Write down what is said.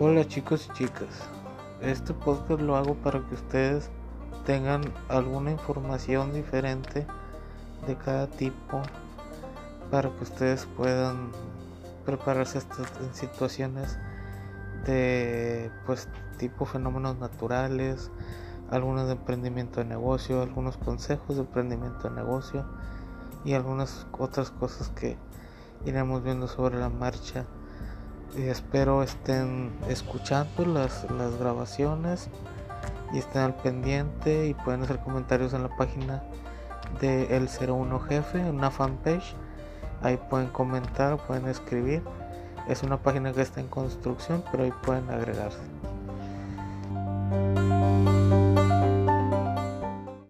Hola chicos y chicas, este podcast lo hago para que ustedes tengan alguna información diferente de cada tipo para que ustedes puedan prepararse en situaciones de pues tipo fenómenos naturales, algunos de emprendimiento de negocio, algunos consejos de emprendimiento de negocio y algunas otras cosas que iremos viendo sobre la marcha espero estén escuchando las, las grabaciones y estén al pendiente y pueden hacer comentarios en la página de El 01 Jefe, una fanpage. Ahí pueden comentar, pueden escribir. Es una página que está en construcción, pero ahí pueden agregarse.